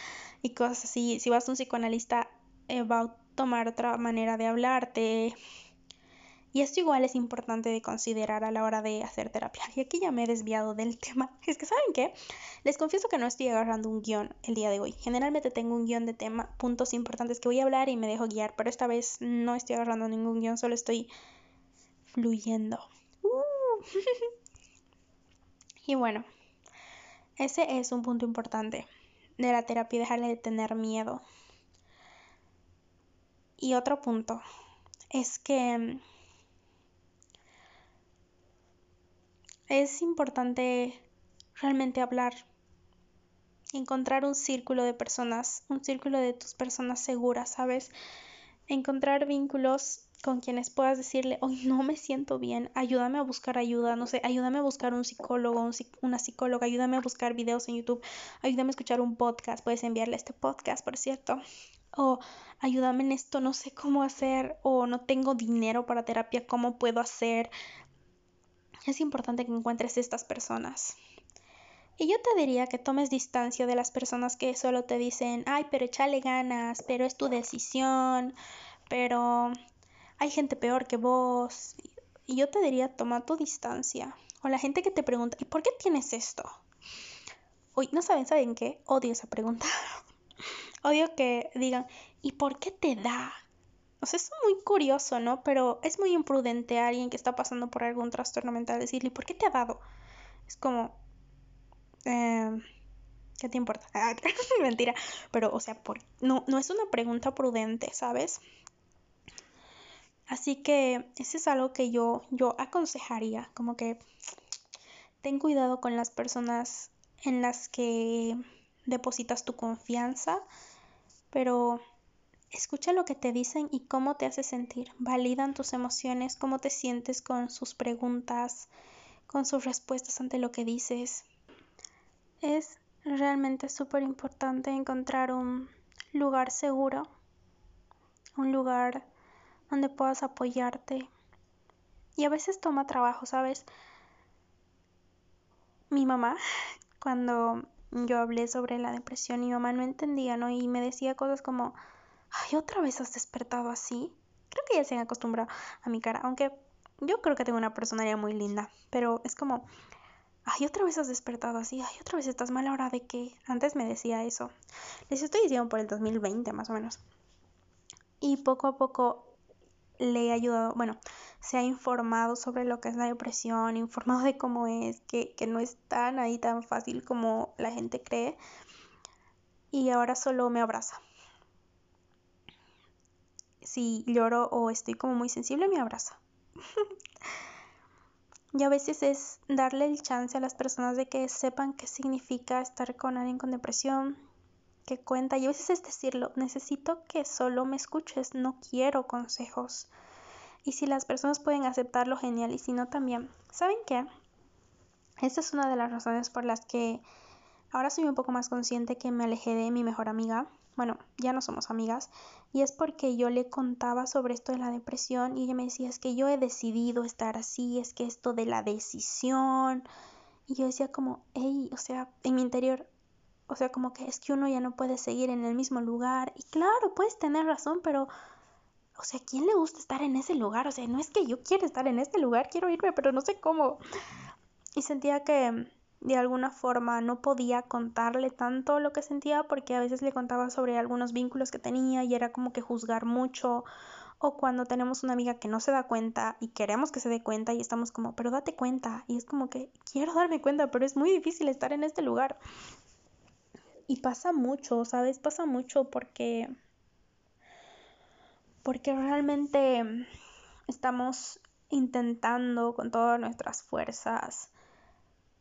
y cosas así. Si vas a un psicoanalista, eh, va a tomar otra manera de hablarte. Y esto igual es importante de considerar a la hora de hacer terapia. Y aquí ya me he desviado del tema. Es que, ¿saben qué? Les confieso que no estoy agarrando un guion el día de hoy. Generalmente tengo un guion de tema, puntos importantes que voy a hablar y me dejo guiar, pero esta vez no estoy agarrando ningún guion, solo estoy fluyendo. y bueno, ese es un punto importante de la terapia, dejarle de tener miedo. Y otro punto es que mm, es importante realmente hablar, encontrar un círculo de personas, un círculo de tus personas seguras, ¿sabes? encontrar vínculos con quienes puedas decirle, hoy no me siento bien, ayúdame a buscar ayuda, no sé, ayúdame a buscar un psicólogo, una psicóloga, ayúdame a buscar videos en YouTube, ayúdame a escuchar un podcast, puedes enviarle este podcast, por cierto, o ayúdame en esto, no sé cómo hacer, o no tengo dinero para terapia, ¿cómo puedo hacer? Es importante que encuentres estas personas. Y yo te diría que tomes distancia de las personas que solo te dicen, ay, pero échale ganas, pero es tu decisión, pero hay gente peor que vos. Y yo te diría, toma tu distancia. O la gente que te pregunta, ¿y por qué tienes esto? Uy, no saben, ¿saben qué? Odio esa pregunta. Odio que digan, ¿y por qué te da? O sea, es muy curioso, ¿no? Pero es muy imprudente a alguien que está pasando por algún trastorno mental decirle, ¿por qué te ha dado? Es como, eh, ¿qué te importa? Mentira. Pero, o sea, por, no, no es una pregunta prudente, ¿sabes? Así que eso es algo que yo, yo aconsejaría, como que ten cuidado con las personas en las que depositas tu confianza, pero escucha lo que te dicen y cómo te hace sentir. Validan tus emociones, cómo te sientes con sus preguntas, con sus respuestas ante lo que dices. Es realmente súper importante encontrar un lugar seguro, un lugar donde puedas apoyarte. Y a veces toma trabajo, ¿sabes? Mi mamá, cuando yo hablé sobre la depresión, mi mamá no entendía, ¿no? Y me decía cosas como, ay, otra vez has despertado así. Creo que ya se han acostumbrado a mi cara, aunque yo creo que tengo una personalidad muy linda, pero es como, ay, otra vez has despertado así, ay, otra vez estás mal ahora de que antes me decía eso. Les estoy diciendo por el 2020 más o menos. Y poco a poco le ha ayudado, bueno, se ha informado sobre lo que es la depresión, informado de cómo es, que, que no es tan ahí tan fácil como la gente cree. Y ahora solo me abraza. Si lloro o estoy como muy sensible, me abraza. y a veces es darle el chance a las personas de que sepan qué significa estar con alguien con depresión, que cuenta y a veces es decirlo, necesito que solo me escuches, no quiero consejos. Y si las personas pueden aceptarlo, genial, y si no, también. ¿Saben qué? Esta es una de las razones por las que ahora soy un poco más consciente que me alejé de mi mejor amiga. Bueno, ya no somos amigas. Y es porque yo le contaba sobre esto de la depresión y ella me decía, es que yo he decidido estar así, es que esto de la decisión. Y yo decía como, hey, o sea, en mi interior, o sea, como que es que uno ya no puede seguir en el mismo lugar. Y claro, puedes tener razón, pero, o sea, ¿quién le gusta estar en ese lugar? O sea, no es que yo quiera estar en este lugar, quiero irme, pero no sé cómo. Y sentía que de alguna forma no podía contarle tanto lo que sentía porque a veces le contaba sobre algunos vínculos que tenía y era como que juzgar mucho o cuando tenemos una amiga que no se da cuenta y queremos que se dé cuenta y estamos como, pero date cuenta y es como que quiero darme cuenta, pero es muy difícil estar en este lugar. Y pasa mucho, ¿sabes? Pasa mucho porque porque realmente estamos intentando con todas nuestras fuerzas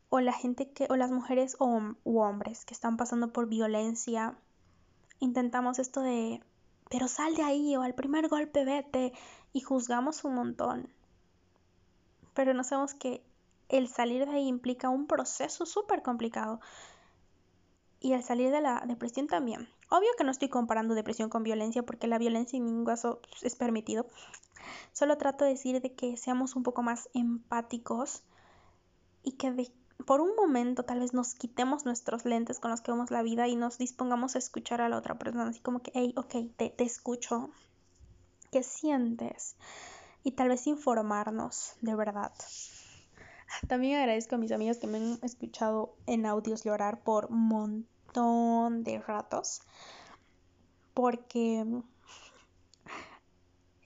o la gente que o las mujeres o u hombres que están pasando por violencia intentamos esto de pero sal de ahí o al primer golpe vete y juzgamos un montón pero no sabemos que el salir de ahí implica un proceso súper complicado y al salir de la depresión también. Obvio que no estoy comparando depresión con violencia porque la violencia en ningún caso es permitido. Solo trato de decir de que seamos un poco más empáticos y que por un momento tal vez nos quitemos nuestros lentes con los que vemos la vida y nos dispongamos a escuchar a la otra persona, así como que, hey, ok, te, te escucho, ¿qué sientes? Y tal vez informarnos de verdad. También agradezco a mis amigas que me han escuchado en audios llorar por un montón de ratos. Porque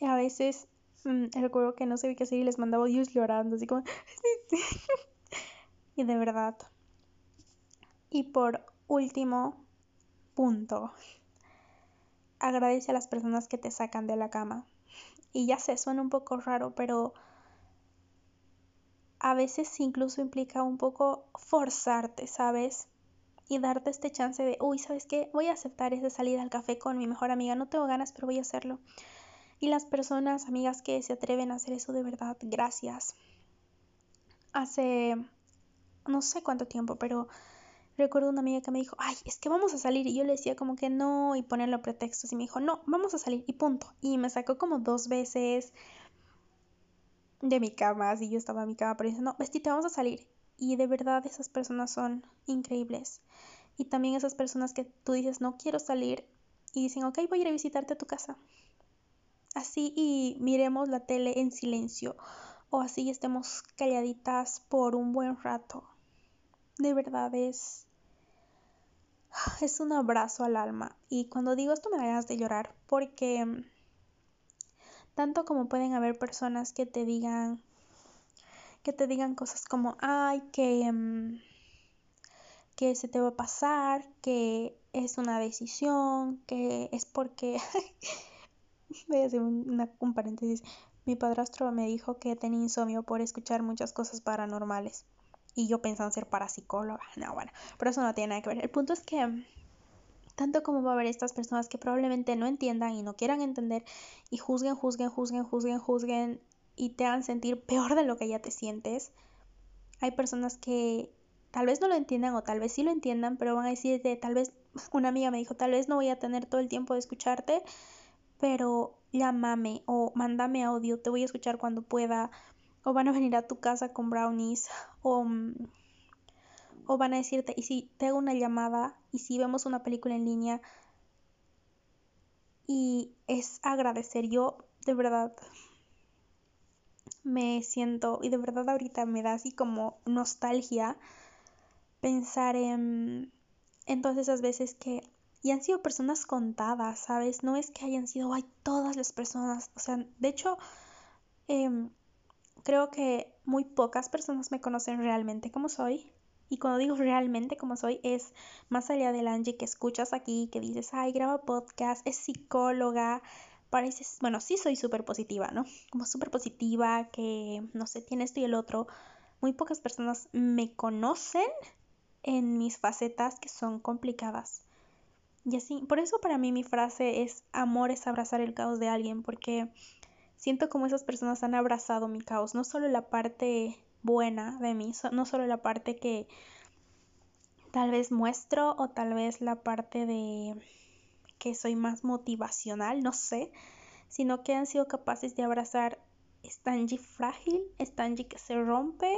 a veces mm, recuerdo que no sabía qué hacer y les mandaba audios llorando, así como... y de verdad. Y por último punto, agradece a las personas que te sacan de la cama. Y ya sé, suena un poco raro, pero a veces incluso implica un poco forzarte, ¿sabes? Y darte este chance de, uy, ¿sabes qué? Voy a aceptar esa salida al café con mi mejor amiga. No tengo ganas, pero voy a hacerlo. Y las personas, amigas que se atreven a hacer eso de verdad, gracias. Hace no sé cuánto tiempo, pero recuerdo una amiga que me dijo, ay, es que vamos a salir. Y yo le decía como que no y ponerlo pretextos. Y me dijo, no, vamos a salir y punto. Y me sacó como dos veces de mi cama, así yo estaba en mi cama, no, vestite, vamos a salir. Y de verdad esas personas son increíbles. Y también esas personas que tú dices, no quiero salir, y dicen, ok, voy a ir a visitarte a tu casa. Así y miremos la tele en silencio, o así estemos calladitas por un buen rato. De verdad es. Es un abrazo al alma. Y cuando digo esto me da ganas de llorar, porque tanto como pueden haber personas que te digan que te digan cosas como ay que mm, que se te va a pasar que es una decisión que es porque voy a hacer un, un paréntesis. Mi padrastro me dijo que tenía insomnio por escuchar muchas cosas paranormales y yo pensaba ser parapsicóloga no bueno pero eso no tiene nada que ver. El punto es que tanto como va a haber estas personas que probablemente no entiendan y no quieran entender y juzguen, juzguen, juzguen, juzguen, juzguen y te hagan sentir peor de lo que ya te sientes. Hay personas que tal vez no lo entiendan o tal vez sí lo entiendan, pero van a decirte, tal vez, una amiga me dijo, tal vez no voy a tener todo el tiempo de escucharte, pero llámame o mándame audio, te voy a escuchar cuando pueda, o van a venir a tu casa con brownies, o mm, o van a decirte, y si te hago una llamada, y si vemos una película en línea, y es agradecer. Yo de verdad me siento, y de verdad ahorita me da así como nostalgia pensar en, en todas esas veces que, y han sido personas contadas, ¿sabes? No es que hayan sido, ay, todas las personas, o sea, de hecho, em, creo que muy pocas personas me conocen realmente como soy. Y cuando digo realmente como soy, es más allá del Angie que escuchas aquí, que dices, ay, graba podcast, es psicóloga, pareces, bueno, sí soy súper positiva, ¿no? Como súper positiva, que no sé, tiene esto y el otro. Muy pocas personas me conocen en mis facetas que son complicadas. Y así, por eso para mí mi frase es amor es abrazar el caos de alguien, porque siento como esas personas han abrazado mi caos, no solo la parte buena de mí, no solo la parte que tal vez muestro o tal vez la parte de que soy más motivacional, no sé, sino que han sido capaces de abrazar Stanji frágil, Stanji que se rompe,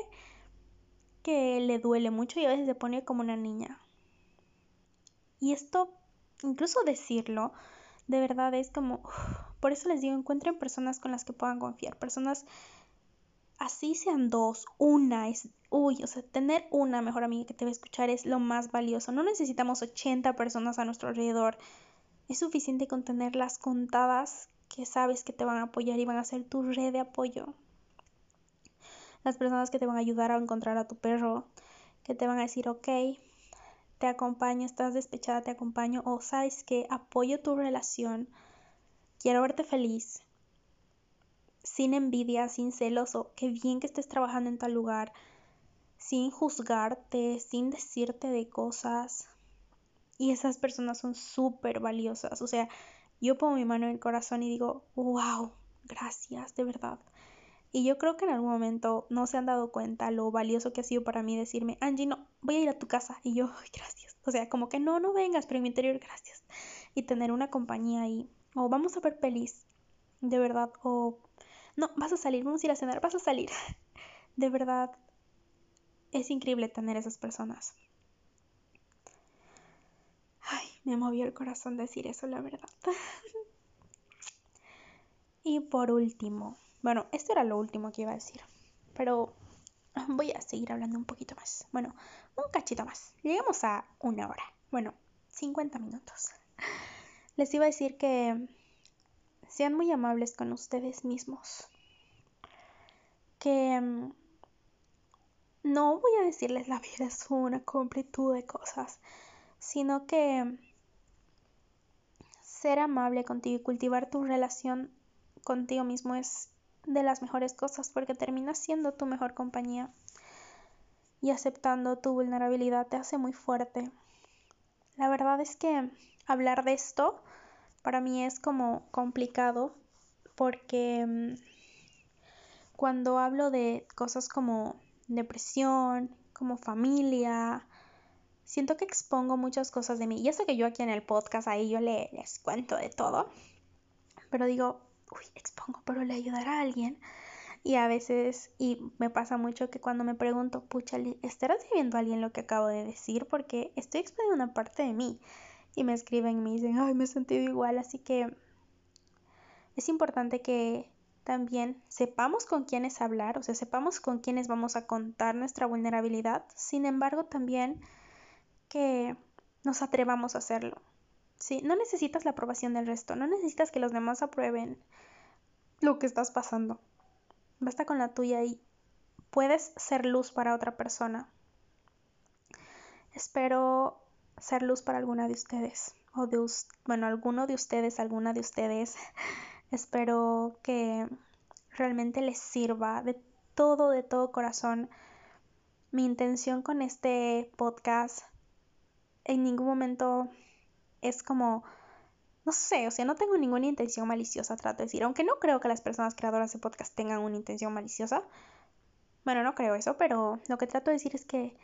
que le duele mucho y a veces se pone como una niña. Y esto, incluso decirlo, de verdad es como, por eso les digo, encuentren personas con las que puedan confiar, personas así sean dos, una es, uy, o sea, tener una mejor amiga que te va a escuchar es lo más valioso. No necesitamos 80 personas a nuestro alrededor. Es suficiente con tenerlas contadas que sabes que te van a apoyar y van a ser tu red de apoyo. Las personas que te van a ayudar a encontrar a tu perro, que te van a decir, ok, te acompaño, estás despechada, te acompaño, o sabes que apoyo tu relación, quiero verte feliz, sin envidia, sin celos o qué bien que estés trabajando en tal lugar, sin juzgarte, sin decirte de cosas. Y esas personas son súper valiosas. O sea, yo pongo mi mano en el corazón y digo, wow, gracias, de verdad. Y yo creo que en algún momento no se han dado cuenta lo valioso que ha sido para mí decirme, Angie, no, voy a ir a tu casa. Y yo, gracias. O sea, como que no, no vengas, pero en mi interior, gracias. Y tener una compañía ahí. O vamos a ver pelis, de verdad. O no, vas a salir, vamos a ir a cenar, vas a salir. De verdad, es increíble tener esas personas. Ay, me movió el corazón decir eso, la verdad. y por último, bueno, esto era lo último que iba a decir, pero voy a seguir hablando un poquito más. Bueno, un cachito más. Llegamos a una hora. Bueno, 50 minutos. Les iba a decir que sean muy amables con ustedes mismos. Que mm, no voy a decirles la vida es una completud de cosas, sino que ser amable contigo y cultivar tu relación contigo mismo es de las mejores cosas porque terminas siendo tu mejor compañía y aceptando tu vulnerabilidad te hace muy fuerte. La verdad es que hablar de esto para mí es como complicado porque mm, cuando hablo de cosas como depresión, como familia, siento que expongo muchas cosas de mí. Y eso que yo aquí en el podcast, ahí yo les cuento de todo. Pero digo, uy, expongo, pero le ayudará a alguien. Y a veces, y me pasa mucho que cuando me pregunto, pucha, ¿estarás viviendo a alguien lo que acabo de decir? Porque estoy exponiendo una parte de mí. Y me escriben y me dicen, ay, me he sentido igual. Así que es importante que también sepamos con quiénes hablar, o sea, sepamos con quiénes vamos a contar nuestra vulnerabilidad, sin embargo también que nos atrevamos a hacerlo. ¿sí? No necesitas la aprobación del resto, no necesitas que los demás aprueben lo que estás pasando. Basta con la tuya y puedes ser luz para otra persona. Espero ser luz para alguna de ustedes, o de, bueno, alguno de ustedes, alguna de ustedes. Espero que realmente les sirva de todo, de todo corazón. Mi intención con este podcast en ningún momento es como, no sé, o sea, no tengo ninguna intención maliciosa, trato de decir, aunque no creo que las personas creadoras de podcast tengan una intención maliciosa. Bueno, no creo eso, pero lo que trato de decir es que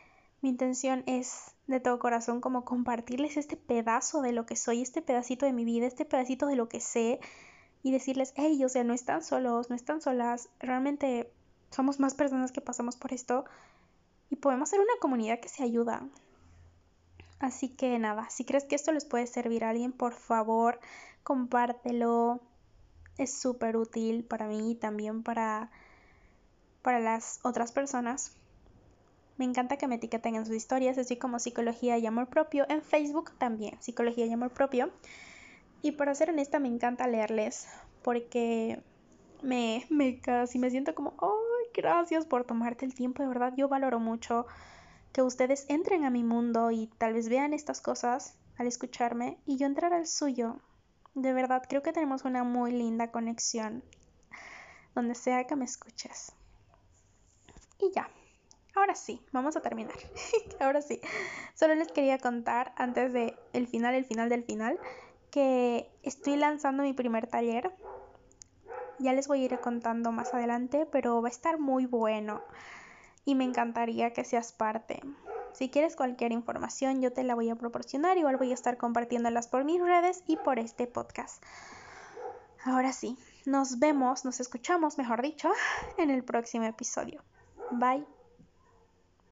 mi intención es de todo corazón como compartirles este pedazo de lo que soy, este pedacito de mi vida, este pedacito de lo que sé, y decirles, hey, o sea, no están solos, no están solas, realmente somos más personas que pasamos por esto y podemos ser una comunidad que se ayuda. Así que nada, si crees que esto les puede servir a alguien, por favor, compártelo. Es súper útil para mí y también para, para las otras personas. Me encanta que me etiqueten en sus historias, así como Psicología y Amor Propio. En Facebook también, Psicología y Amor Propio. Y para ser honesta, me encanta leerles porque me, me casi me siento como, ay, gracias por tomarte el tiempo, de verdad, yo valoro mucho que ustedes entren a mi mundo y tal vez vean estas cosas al escucharme y yo entrar al suyo. De verdad, creo que tenemos una muy linda conexión, donde sea que me escuches. Y ya, ahora sí, vamos a terminar. ahora sí, solo les quería contar antes de el final, el final del final, que estoy lanzando mi primer taller. Ya les voy a ir contando más adelante, pero va a estar muy bueno y me encantaría que seas parte. Si quieres cualquier información, yo te la voy a proporcionar. Igual voy a estar compartiéndolas por mis redes y por este podcast. Ahora sí, nos vemos, nos escuchamos, mejor dicho, en el próximo episodio. Bye.